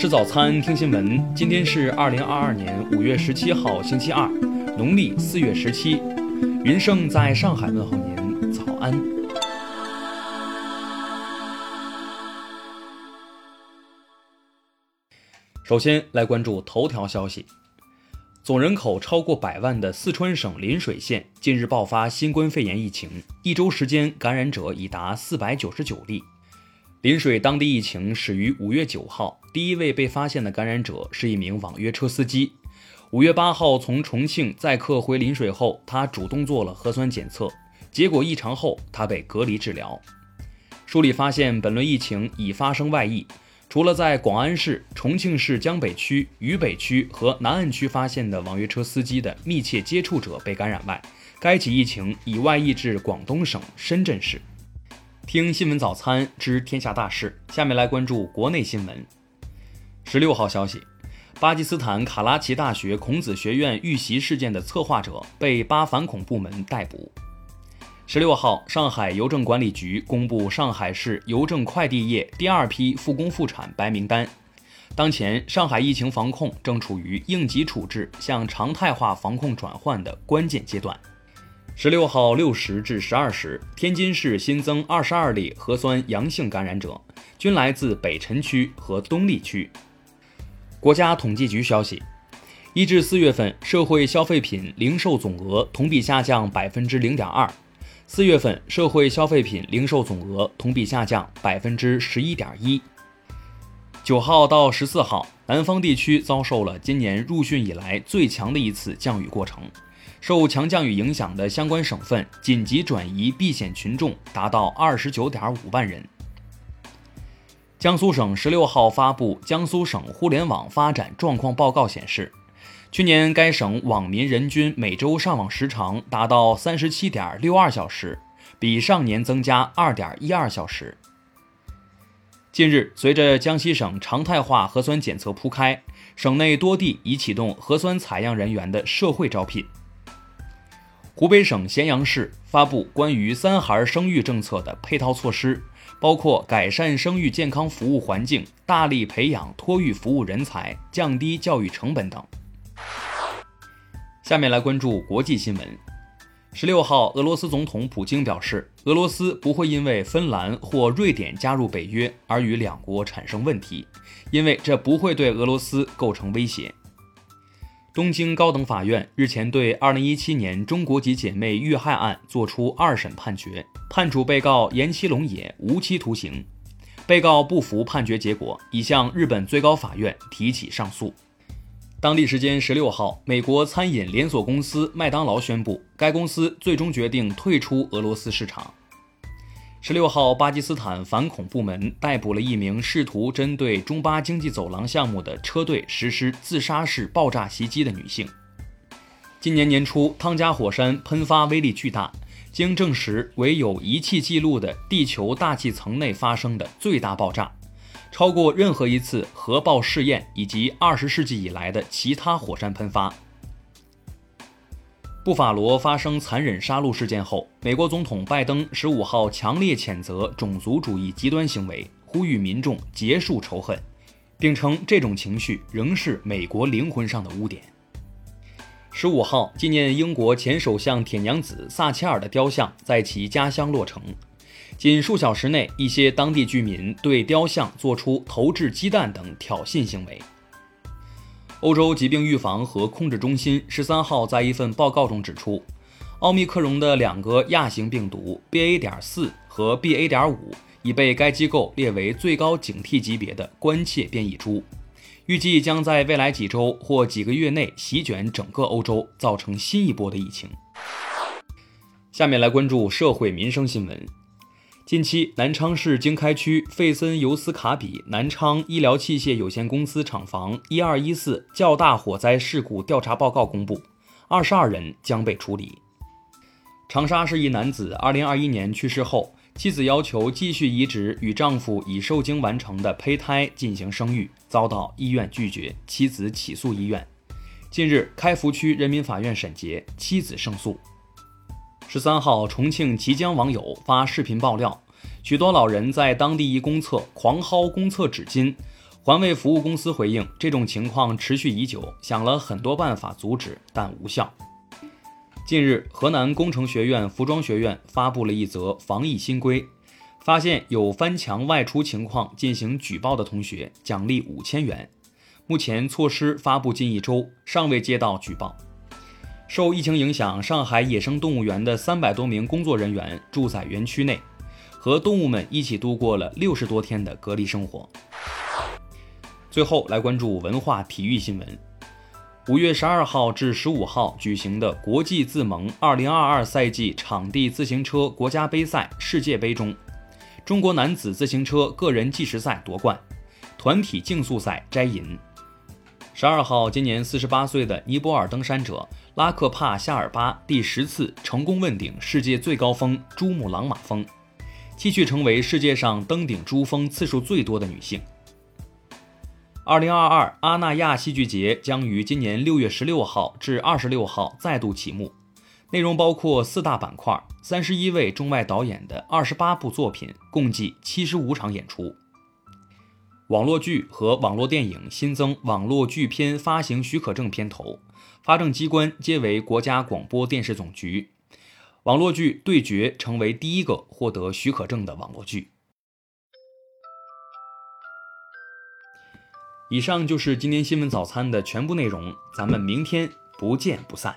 吃早餐，听新闻。今天是二零二二年五月十七号，星期二，农历四月十七。云盛在上海问候您，早安。首先来关注头条消息：总人口超过百万的四川省邻水县近日爆发新冠肺炎疫情，一周时间感染者已达四百九十九例。邻水当地疫情始于五月九号，第一位被发现的感染者是一名网约车司机。五月八号从重庆载客回邻水后，他主动做了核酸检测，结果异常后，他被隔离治疗。梳理发现，本轮疫情已发生外溢，除了在广安市、重庆市江北区、渝北区和南岸区发现的网约车司机的密切接触者被感染外，该起疫情已外溢至广东省深圳市。听新闻早餐知天下大事，下面来关注国内新闻。十六号消息，巴基斯坦卡拉奇大学孔子学院遇袭事件的策划者被巴反恐部门逮捕。十六号，上海邮政管理局公布上海市邮政快递业第二批复工复产白名单。当前，上海疫情防控正处于应急处置向常态化防控转换的关键阶段。十六号六时至十二时，天津市新增二十二例核酸阳性感染者，均来自北辰区和东丽区。国家统计局消息，一至四月份社会消费品零售总额同比下降百分之零点二，四月份社会消费品零售总额同比下降百分之十一点一。九号到十四号，南方地区遭受了今年入汛以来最强的一次降雨过程。受强降雨影响的相关省份紧急转移避险群众达到二十九点五万人。江苏省十六号发布《江苏省互联网发展状况报告》显示，去年该省网民人均每周上网时长达到三十七点六二小时，比上年增加二点一二小时。近日，随着江西省常态化核酸检测铺开，省内多地已启动核酸采样人员的社会招聘。湖北省咸阳市发布关于三孩生育政策的配套措施，包括改善生育健康服务环境、大力培养托育服务人才、降低教育成本等。下面来关注国际新闻。十六号，俄罗斯总统普京表示，俄罗斯不会因为芬兰或瑞典加入北约而与两国产生问题，因为这不会对俄罗斯构成威胁。东京高等法院日前对2017年中国籍姐妹遇害案作出二审判决，判处被告岩崎龙也无期徒刑。被告不服判决结果，已向日本最高法院提起上诉。当地时间十六号，美国餐饮连锁公司麦当劳宣布，该公司最终决定退出俄罗斯市场。十六号，巴基斯坦反恐部门逮捕了一名试图针对中巴经济走廊项目的车队实施自杀式爆炸袭击的女性。今年年初，汤加火山喷发威力巨大，经证实为有仪器记录的地球大气层内发生的最大爆炸，超过任何一次核爆试验以及二十世纪以来的其他火山喷发。布法罗发生残忍杀戮事件后，美国总统拜登十五号强烈谴责种族主义极端行为，呼吁民众结束仇恨，并称这种情绪仍是美国灵魂上的污点。十五号，纪念英国前首相铁娘子撒切尔的雕像在其家乡落成，仅数小时内，一些当地居民对雕像做出投掷鸡蛋等挑衅行为。欧洲疾病预防和控制中心十三号在一份报告中指出，奥密克戎的两个亚型病毒 BA. 点四和 BA. 点五已被该机构列为最高警惕级别的关切变异株，预计将在未来几周或几个月内席卷整个欧洲，造成新一波的疫情。下面来关注社会民生新闻。近期，南昌市经开区费森尤斯卡比南昌医疗器械有限公司厂房一二一四较大火灾事故调查报告公布，二十二人将被处理。长沙市一男子二零二一年去世后，妻子要求继续移植与丈夫已受精完成的胚胎进行生育，遭到医院拒绝，妻子起诉医院。近日，开福区人民法院审结，妻子胜诉。十三号，重庆綦江网友发视频爆料，许多老人在当地一公厕狂薅公厕纸巾，环卫服务公司回应，这种情况持续已久，想了很多办法阻止，但无效。近日，河南工程学院服装学院发布了一则防疫新规，发现有翻墙外出情况进行举报的同学，奖励五千元。目前措施发布近一周，尚未接到举报。受疫情影响，上海野生动物园的三百多名工作人员住在园区内，和动物们一起度过了六十多天的隔离生活。最后来关注文化体育新闻。五月十二号至十五号举行的国际自盟二零二二赛季场地自行车国家杯赛世界杯中，中国男子自行车个人计时赛夺冠，团体竞速赛摘银。十二号，今年四十八岁的尼泊尔登山者拉克帕夏尔巴第十次成功问鼎世界最高峰珠穆朗玛峰，继续成为世界上登顶珠峰次数最多的女性。二零二二阿那亚戏剧节将于今年六月十六号至二十六号再度启幕，内容包括四大板块，三十一位中外导演的二十八部作品，共计七十五场演出。网络剧和网络电影新增网络剧片发行许可证片头，发证机关皆为国家广播电视总局。网络剧《对决》成为第一个获得许可证的网络剧。以上就是今天新闻早餐的全部内容，咱们明天不见不散。